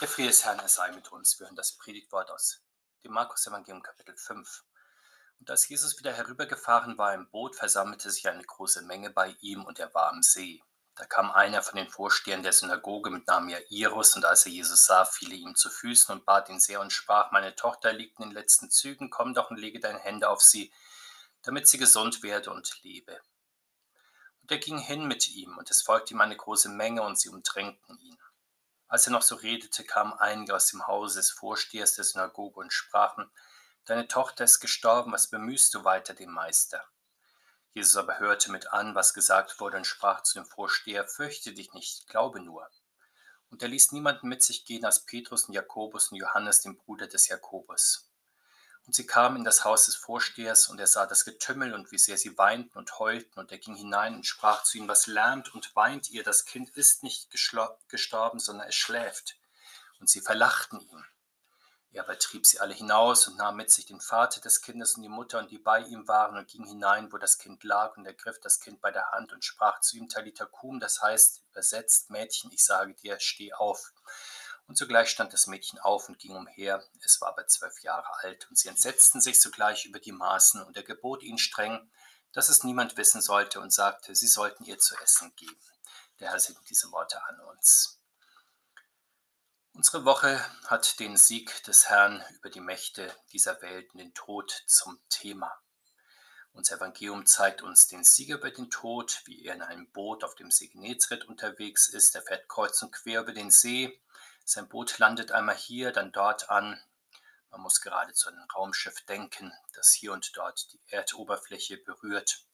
Der Friede des Herrn sei mit uns. Wir hören das Predigtwort aus dem Markus-Evangelium, Kapitel 5. Und als Jesus wieder herübergefahren war im Boot, versammelte sich eine große Menge bei ihm und er war am See. Da kam einer von den Vorstehern der Synagoge mit Namen Jairus und als er Jesus sah, fiel er ihm zu Füßen und bat ihn sehr und sprach: Meine Tochter liegt in den letzten Zügen, komm doch und lege deine Hände auf sie, damit sie gesund werde und lebe. Und er ging hin mit ihm und es folgte ihm eine große Menge und sie umdrängten ihn. Als er noch so redete, kamen einige aus dem Hause des Vorstehers der Synagoge und sprachen, Deine Tochter ist gestorben, was bemühst du weiter den Meister? Jesus aber hörte mit an, was gesagt wurde, und sprach zu dem Vorsteher, Fürchte dich nicht, glaube nur. Und er ließ niemanden mit sich gehen als Petrus und Jakobus und Johannes, den Bruder des Jakobus. Und sie kamen in das Haus des Vorstehers, und er sah das Getümmel und wie sehr sie weinten und heulten, und er ging hinein und sprach zu ihnen, was lärmt und weint ihr, das Kind ist nicht gestorben, sondern es schläft. Und sie verlachten ihn. Er aber trieb sie alle hinaus und nahm mit sich den Vater des Kindes und die Mutter und die bei ihm waren und ging hinein, wo das Kind lag und ergriff das Kind bei der Hand und sprach zu ihm Talita Kum, das heißt übersetzt Mädchen, ich sage dir, steh auf. Und sogleich stand das Mädchen auf und ging umher. Es war aber zwölf Jahre alt. Und sie entsetzten sich sogleich über die Maßen. Und er gebot ihnen streng, dass es niemand wissen sollte und sagte, sie sollten ihr zu essen geben. Der Herr segne diese Worte an uns. Unsere Woche hat den Sieg des Herrn über die Mächte dieser Welt und den Tod zum Thema. Unser Evangelium zeigt uns den Sieg über den Tod, wie er in einem Boot auf dem See Genezareth unterwegs ist. Er fährt kreuz und quer über den See sein Boot landet einmal hier, dann dort an. Man muss gerade zu einem Raumschiff denken, das hier und dort die Erdoberfläche berührt.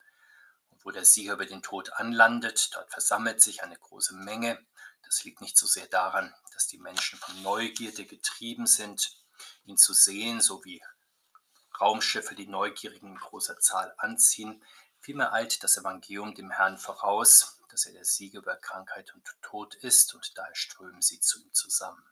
Und wo der Sieger über den Tod anlandet, dort versammelt sich eine große Menge. Das liegt nicht so sehr daran, dass die Menschen von Neugierde getrieben sind, ihn zu sehen, so wie Raumschiffe die Neugierigen in großer Zahl anziehen. Vielmehr eilt das Evangelium dem Herrn voraus, dass er der Sieger über Krankheit und Tod ist und daher strömen sie zu ihm zusammen.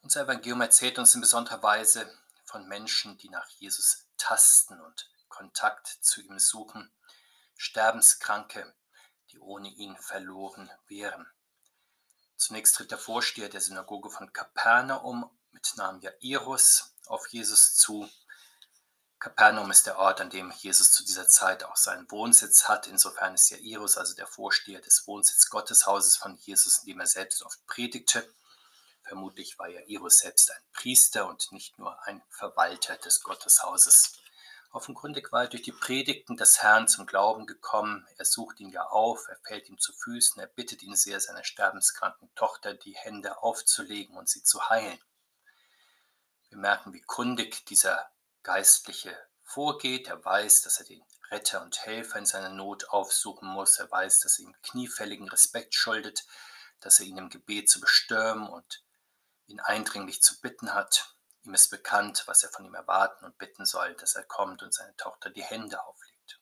Unser Evangelium erzählt uns in besonderer Weise von Menschen, die nach Jesus tasten und Kontakt zu ihm suchen, Sterbenskranke, die ohne ihn verloren wären. Zunächst tritt der Vorsteher der Synagoge von Kapernaum mit Namen Jairus auf Jesus zu Kapernaum ist der Ort, an dem Jesus zu dieser Zeit auch seinen Wohnsitz hat. Insofern ist Jairus also der Vorsteher des Wohnsitzes Gotteshauses von Jesus, in dem er selbst oft predigte. Vermutlich war Jairus selbst ein Priester und nicht nur ein Verwalter des Gotteshauses. Offenkundig war er durch die Predigten des Herrn zum Glauben gekommen. Er sucht ihn ja auf, er fällt ihm zu Füßen, er bittet ihn sehr, seiner sterbenskranken Tochter die Hände aufzulegen und sie zu heilen. Wir merken, wie kundig dieser Geistliche vorgeht. Er weiß, dass er den Retter und Helfer in seiner Not aufsuchen muss. Er weiß, dass er ihm kniefälligen Respekt schuldet, dass er ihn im Gebet zu bestürmen und ihn eindringlich zu bitten hat. Ihm ist bekannt, was er von ihm erwarten und bitten soll, dass er kommt und seine Tochter die Hände auflegt.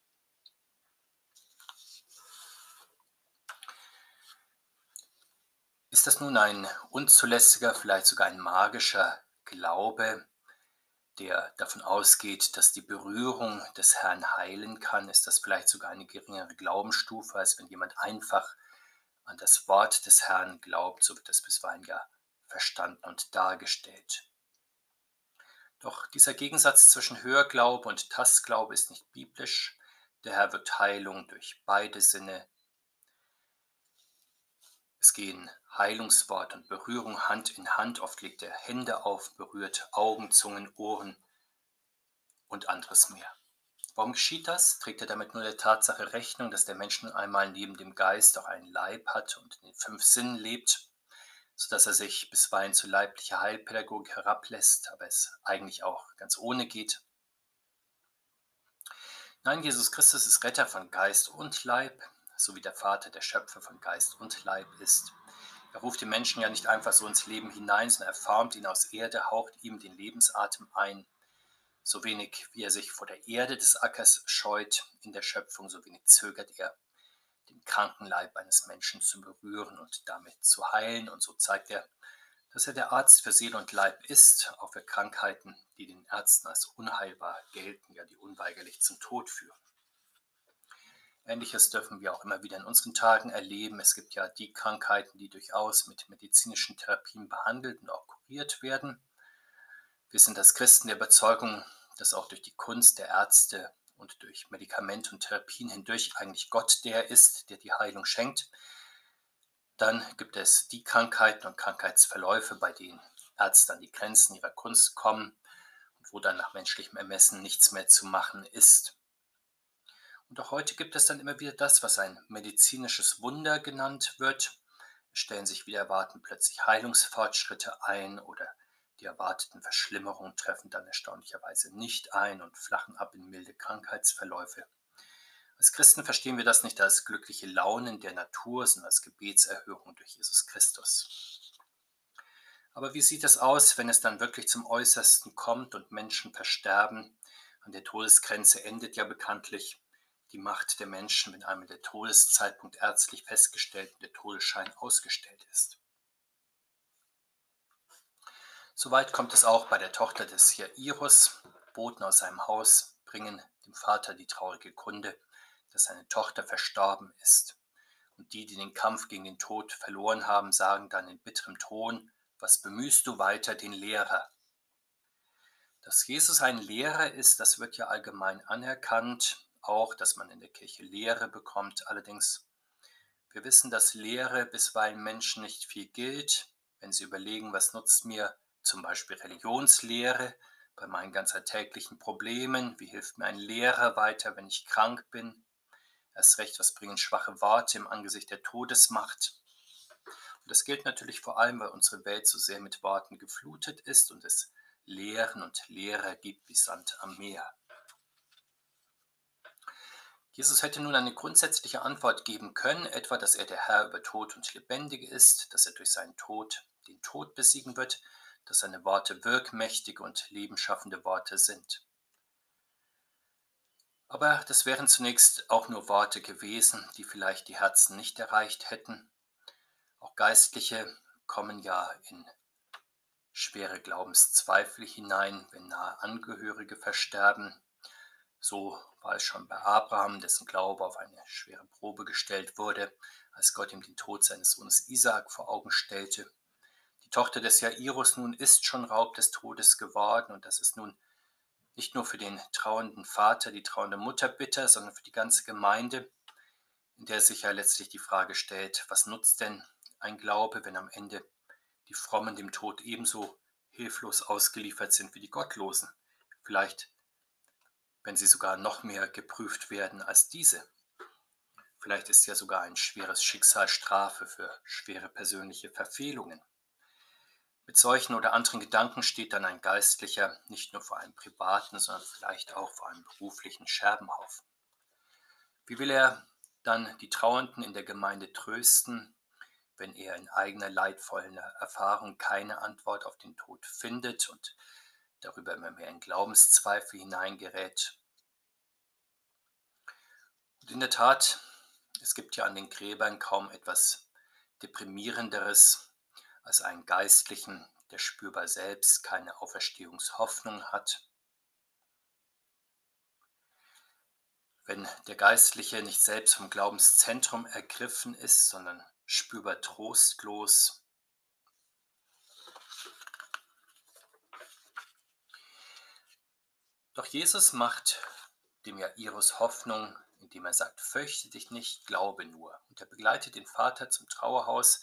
Ist das nun ein unzulässiger, vielleicht sogar ein magischer Glaube, der davon ausgeht, dass die Berührung des Herrn heilen kann, ist das vielleicht sogar eine geringere Glaubensstufe, als wenn jemand einfach an das Wort des Herrn glaubt, so wird das bisweilen ja verstanden und dargestellt. Doch dieser Gegensatz zwischen Hörglaube und Tastglaube ist nicht biblisch. Der Herr wird Heilung durch beide Sinne. Es gehen Heilungswort und Berührung Hand in Hand. Oft legt er Hände auf, berührt Augen, Zungen, Ohren und anderes mehr. Warum geschieht das? Trägt er damit nur der Tatsache Rechnung, dass der Mensch nun einmal neben dem Geist auch einen Leib hat und in den fünf Sinnen lebt, sodass er sich bisweilen zu leiblicher Heilpädagogik herablässt, aber es eigentlich auch ganz ohne geht? Nein, Jesus Christus ist Retter von Geist und Leib, so wie der Vater der Schöpfer von Geist und Leib ist. Er ruft den Menschen ja nicht einfach so ins Leben hinein, sondern er formt ihn aus Erde, haucht ihm den Lebensatem ein. So wenig wie er sich vor der Erde des Ackers scheut in der Schöpfung, so wenig zögert er, den kranken Leib eines Menschen zu berühren und damit zu heilen. Und so zeigt er, dass er der Arzt für Seele und Leib ist, auch für Krankheiten, die den Ärzten als unheilbar gelten, ja die unweigerlich zum Tod führen. Ähnliches dürfen wir auch immer wieder in unseren Tagen erleben. Es gibt ja die Krankheiten, die durchaus mit medizinischen Therapien behandelt und auch kuriert werden. Wir sind als Christen der Überzeugung, dass auch durch die Kunst der Ärzte und durch Medikamente und Therapien hindurch eigentlich Gott der ist, der die Heilung schenkt. Dann gibt es die Krankheiten und Krankheitsverläufe, bei denen Ärzte an die Grenzen ihrer Kunst kommen und wo dann nach menschlichem Ermessen nichts mehr zu machen ist. Und auch heute gibt es dann immer wieder das, was ein medizinisches Wunder genannt wird. Es stellen sich wieder erwarten plötzlich Heilungsfortschritte ein oder die erwarteten Verschlimmerungen treffen dann erstaunlicherweise nicht ein und flachen ab in milde Krankheitsverläufe. Als Christen verstehen wir das nicht als glückliche Launen der Natur, sondern als Gebetserhörung durch Jesus Christus. Aber wie sieht es aus, wenn es dann wirklich zum Äußersten kommt und Menschen versterben? An der Todesgrenze endet ja bekanntlich die Macht der Menschen, wenn einmal der Todeszeitpunkt ärztlich festgestellt und der Todesschein ausgestellt ist. Soweit kommt es auch bei der Tochter des Jairus. Boten aus seinem Haus bringen dem Vater die traurige Kunde, dass seine Tochter verstorben ist. Und die, die den Kampf gegen den Tod verloren haben, sagen dann in bitterem Ton, was bemühst du weiter den Lehrer? Dass Jesus ein Lehrer ist, das wird ja allgemein anerkannt auch, dass man in der Kirche Lehre bekommt. Allerdings, wir wissen, dass Lehre bisweilen Menschen nicht viel gilt. Wenn sie überlegen, was nutzt mir zum Beispiel Religionslehre bei meinen ganz alltäglichen Problemen, wie hilft mir ein Lehrer weiter, wenn ich krank bin, erst recht, was bringen schwache Worte im Angesicht der Todesmacht. Und das gilt natürlich vor allem, weil unsere Welt so sehr mit Worten geflutet ist und es Lehren und Lehrer gibt wie Sand am Meer. Jesus hätte nun eine grundsätzliche Antwort geben können, etwa, dass er der Herr über Tod und Lebendige ist, dass er durch seinen Tod den Tod besiegen wird, dass seine Worte wirkmächtige und lebenschaffende Worte sind. Aber das wären zunächst auch nur Worte gewesen, die vielleicht die Herzen nicht erreicht hätten. Auch Geistliche kommen ja in schwere Glaubenszweifel hinein, wenn nahe Angehörige versterben. So war es schon bei Abraham, dessen Glaube auf eine schwere Probe gestellt wurde, als Gott ihm den Tod seines Sohnes Isaak vor Augen stellte. Die Tochter des Jairus nun ist schon Raub des Todes geworden und das ist nun nicht nur für den trauernden Vater, die trauernde Mutter bitter, sondern für die ganze Gemeinde, in der sich ja letztlich die Frage stellt, was nutzt denn ein Glaube, wenn am Ende die Frommen dem Tod ebenso hilflos ausgeliefert sind wie die Gottlosen? Vielleicht wenn sie sogar noch mehr geprüft werden als diese. Vielleicht ist ja sogar ein schweres Schicksal Strafe für schwere persönliche Verfehlungen. Mit solchen oder anderen Gedanken steht dann ein Geistlicher nicht nur vor einem privaten, sondern vielleicht auch vor einem beruflichen Scherbenhaufen. Wie will er dann die Trauernden in der Gemeinde trösten, wenn er in eigener leidvollen Erfahrung keine Antwort auf den Tod findet und darüber immer mehr in Glaubenszweifel hineingerät. Und in der Tat, es gibt ja an den Gräbern kaum etwas deprimierenderes als einen Geistlichen, der spürbar selbst keine Auferstehungshoffnung hat. Wenn der Geistliche nicht selbst vom Glaubenszentrum ergriffen ist, sondern spürbar trostlos, Doch Jesus macht dem Jairus Hoffnung, indem er sagt, fürchte dich nicht, glaube nur. Und er begleitet den Vater zum Trauerhaus.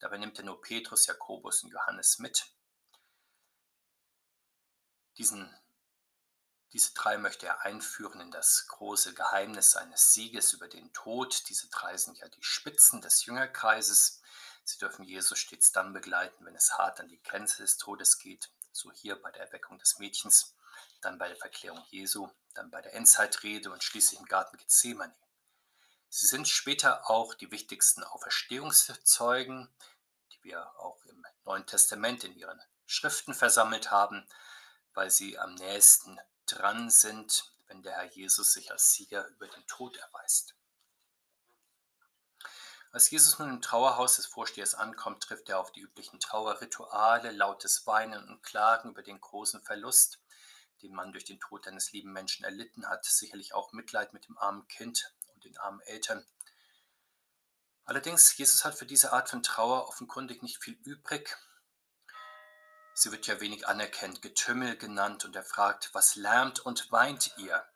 Dabei nimmt er nur Petrus, Jakobus und Johannes mit. Diesen, diese drei möchte er einführen in das große Geheimnis seines Sieges über den Tod. Diese drei sind ja die Spitzen des Jüngerkreises. Sie dürfen Jesus stets dann begleiten, wenn es hart an die Grenze des Todes geht, so hier bei der Erweckung des Mädchens dann bei der Verklärung Jesu, dann bei der Endzeitrede und schließlich im Garten Gethsemane. Sie sind später auch die wichtigsten Auferstehungszeugen, die wir auch im Neuen Testament in ihren Schriften versammelt haben, weil sie am nächsten dran sind, wenn der Herr Jesus sich als Sieger über den Tod erweist. Als Jesus nun im Trauerhaus des Vorstehers ankommt, trifft er auf die üblichen Trauerrituale, lautes Weinen und Klagen über den großen Verlust, den man durch den Tod eines lieben Menschen erlitten hat, sicherlich auch Mitleid mit dem armen Kind und den armen Eltern. Allerdings, Jesus hat für diese Art von Trauer offenkundig nicht viel übrig. Sie wird ja wenig anerkennt, Getümmel genannt, und er fragt, was lärmt und weint ihr?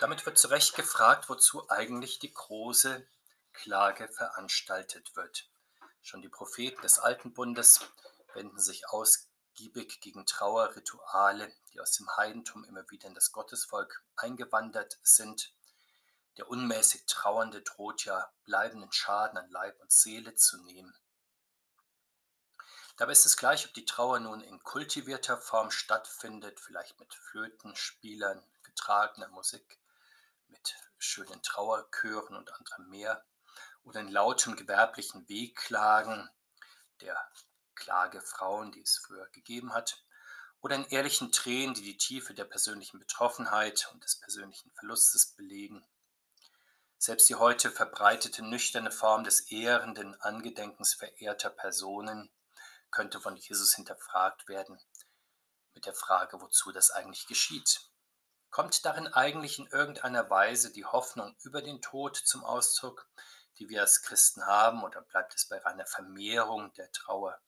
Damit wird zu Recht gefragt, wozu eigentlich die große Klage veranstaltet wird. Schon die Propheten des Alten Bundes wenden sich ausgiebig gegen Trauerrituale, die aus dem Heidentum immer wieder in das Gottesvolk eingewandert sind. Der unmäßig Trauernde droht ja bleibenden Schaden an Leib und Seele zu nehmen. Dabei ist es gleich, ob die Trauer nun in kultivierter Form stattfindet, vielleicht mit Flötenspielern, getragener Musik, mit schönen Trauerchören und anderem mehr, oder in lautem gewerblichen Wehklagen der Klagefrauen, die es früher gegeben hat, oder in ehrlichen Tränen, die die Tiefe der persönlichen Betroffenheit und des persönlichen Verlustes belegen. Selbst die heute verbreitete nüchterne Form des ehrenden Angedenkens verehrter Personen könnte von Jesus hinterfragt werden mit der Frage, wozu das eigentlich geschieht. Kommt darin eigentlich in irgendeiner Weise die Hoffnung über den Tod zum Ausdruck, die wir als Christen haben, oder bleibt es bei reiner Vermehrung der Trauer?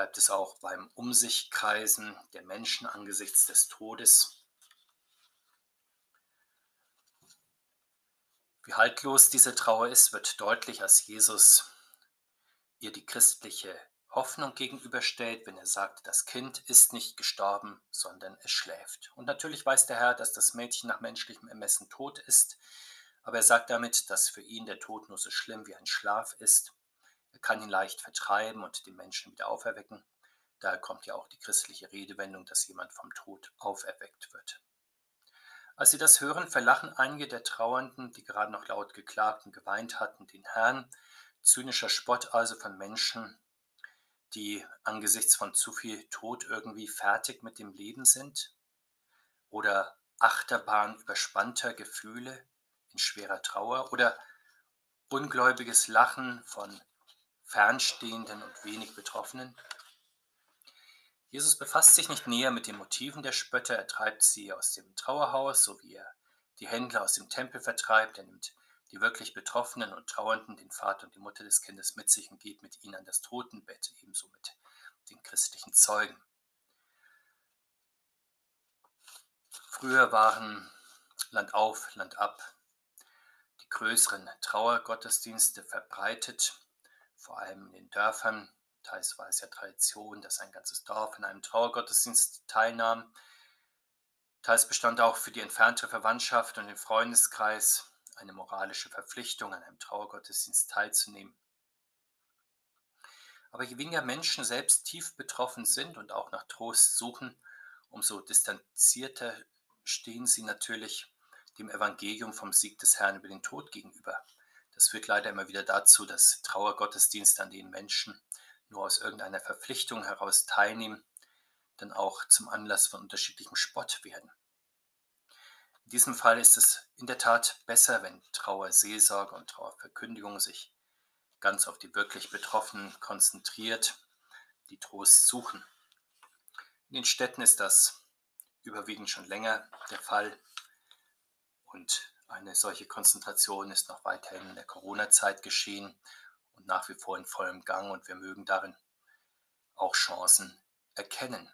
Bleibt es auch beim Umsichkreisen der Menschen angesichts des Todes? Wie haltlos diese Trauer ist, wird deutlich, als Jesus ihr die christliche Hoffnung gegenüberstellt, wenn er sagt, das Kind ist nicht gestorben, sondern es schläft. Und natürlich weiß der Herr, dass das Mädchen nach menschlichem Ermessen tot ist, aber er sagt damit, dass für ihn der Tod nur so schlimm wie ein Schlaf ist. Er kann ihn leicht vertreiben und die Menschen wieder auferwecken. Daher kommt ja auch die christliche Redewendung, dass jemand vom Tod auferweckt wird. Als sie das hören, verlachen einige der Trauernden, die gerade noch laut geklagt und geweint hatten, den Herrn. Zynischer Spott also von Menschen, die angesichts von zu viel Tod irgendwie fertig mit dem Leben sind? Oder Achterbahn überspannter Gefühle in schwerer Trauer? Oder ungläubiges Lachen von Fernstehenden und wenig Betroffenen? Jesus befasst sich nicht näher mit den Motiven der Spötter, er treibt sie aus dem Trauerhaus, so wie er die Händler aus dem Tempel vertreibt. Er nimmt die wirklich Betroffenen und Trauernden, den Vater und die Mutter des Kindes mit sich und geht mit ihnen an das Totenbett, ebenso mit den christlichen Zeugen. Früher waren Land auf, Land ab die größeren Trauergottesdienste verbreitet, vor allem in den Dörfern, Teils war es ja Tradition, dass ein ganzes Dorf in einem Trauergottesdienst teilnahm. Teils bestand auch für die entfernte Verwandtschaft und den Freundeskreis eine moralische Verpflichtung, an einem Trauergottesdienst teilzunehmen. Aber je weniger Menschen selbst tief betroffen sind und auch nach Trost suchen, umso distanzierter stehen sie natürlich dem Evangelium vom Sieg des Herrn über den Tod gegenüber. Das führt leider immer wieder dazu, dass Trauergottesdienste, an denen Menschen nur aus irgendeiner Verpflichtung heraus teilnehmen, dann auch zum Anlass von unterschiedlichem Spott werden. In diesem Fall ist es in der Tat besser, wenn Trauerseelsorge und Trauerverkündigung sich ganz auf die wirklich Betroffenen konzentriert, die Trost suchen. In den Städten ist das überwiegend schon länger der Fall und eine solche Konzentration ist noch weiterhin in der Corona-Zeit geschehen und nach wie vor in vollem Gang und wir mögen darin auch Chancen erkennen,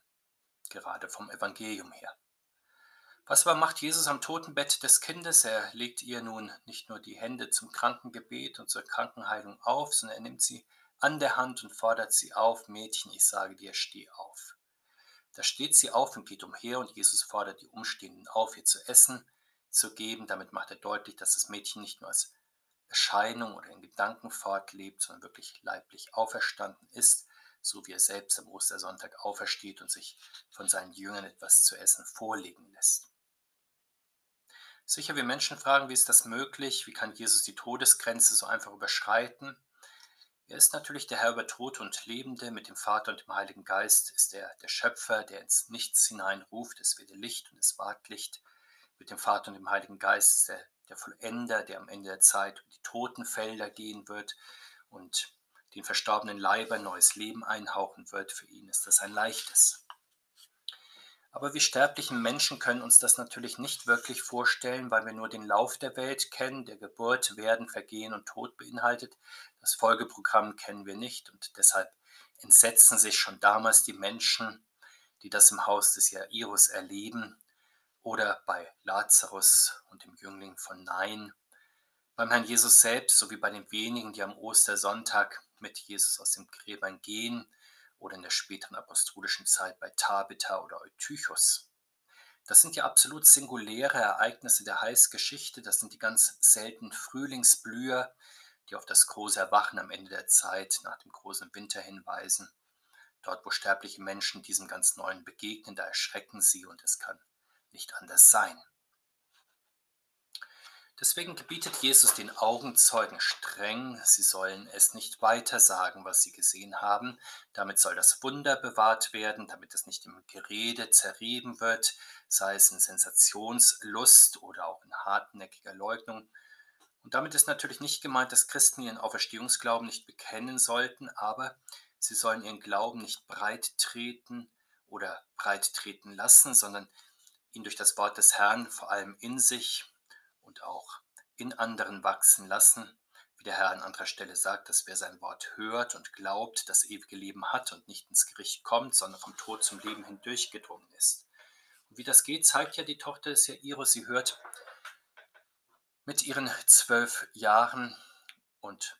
gerade vom Evangelium her. Was aber macht Jesus am Totenbett des Kindes? Er legt ihr nun nicht nur die Hände zum Krankengebet und zur Krankenheilung auf, sondern er nimmt sie an der Hand und fordert sie auf, Mädchen, ich sage dir, steh auf. Da steht sie auf und geht umher und Jesus fordert die Umstehenden auf, ihr zu essen zu geben. Damit macht er deutlich, dass das Mädchen nicht nur als Erscheinung oder in Gedanken fortlebt, sondern wirklich leiblich auferstanden ist, so wie er selbst am Ostersonntag aufersteht und sich von seinen Jüngern etwas zu essen vorlegen lässt. Sicher, wir Menschen fragen, wie ist das möglich? Wie kann Jesus die Todesgrenze so einfach überschreiten? Er ist natürlich der Herr über Tod und Lebende. Mit dem Vater und dem Heiligen Geist ist er der Schöpfer, der ins Nichts hineinruft. Es werde Licht und es ward Licht. Mit dem Vater und dem Heiligen Geist ist er der Vollender, der am Ende der Zeit die Totenfelder gehen wird und den verstorbenen Leiber neues Leben einhauchen wird. Für ihn ist das ein leichtes. Aber wir sterblichen Menschen können uns das natürlich nicht wirklich vorstellen, weil wir nur den Lauf der Welt kennen, der Geburt, Werden, Vergehen und Tod beinhaltet. Das Folgeprogramm kennen wir nicht und deshalb entsetzen sich schon damals die Menschen, die das im Haus des Jairus erleben oder bei Lazarus und dem Jüngling von Nein, beim Herrn Jesus selbst sowie bei den wenigen, die am Ostersonntag mit Jesus aus dem Gräbern gehen oder in der späteren apostolischen Zeit bei Tabitha oder Eutychus. Das sind ja absolut singuläre Ereignisse der Heilsgeschichte. Das sind die ganz seltenen Frühlingsblüher, die auf das große Erwachen am Ende der Zeit nach dem großen Winter hinweisen. Dort, wo sterbliche Menschen diesem ganz Neuen begegnen, da erschrecken sie und es kann nicht anders sein. Deswegen gebietet Jesus den Augenzeugen streng, sie sollen es nicht weiter sagen, was sie gesehen haben. Damit soll das Wunder bewahrt werden, damit es nicht im Gerede zerrieben wird, sei es in Sensationslust oder auch in hartnäckiger Leugnung. Und damit ist natürlich nicht gemeint, dass Christen ihren Auferstehungsglauben nicht bekennen sollten, aber sie sollen ihren Glauben nicht breit treten oder breit treten lassen, sondern ihn durch das Wort des Herrn vor allem in sich und auch in anderen wachsen lassen, wie der Herr an anderer Stelle sagt, dass wer sein Wort hört und glaubt, das ewige Leben hat und nicht ins Gericht kommt, sondern vom Tod zum Leben hindurchgedrungen ist. Und wie das geht, zeigt ja die Tochter des Jairus. Sie hört mit ihren zwölf Jahren und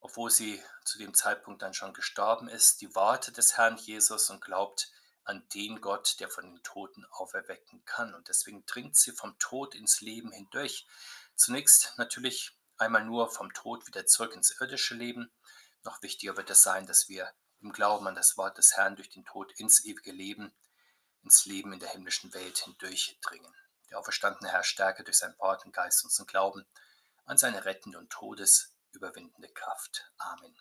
obwohl sie zu dem Zeitpunkt dann schon gestorben ist, die Worte des Herrn Jesus und glaubt, an den Gott, der von den Toten auferwecken kann. Und deswegen dringt sie vom Tod ins Leben hindurch. Zunächst natürlich einmal nur vom Tod wieder zurück ins irdische Leben. Noch wichtiger wird es sein, dass wir im Glauben an das Wort des Herrn durch den Tod ins ewige Leben, ins Leben in der himmlischen Welt hindurchdringen. Der auferstandene Herr stärke durch sein Wort und Geist unseren Glauben an seine rettende und todesüberwindende Kraft. Amen.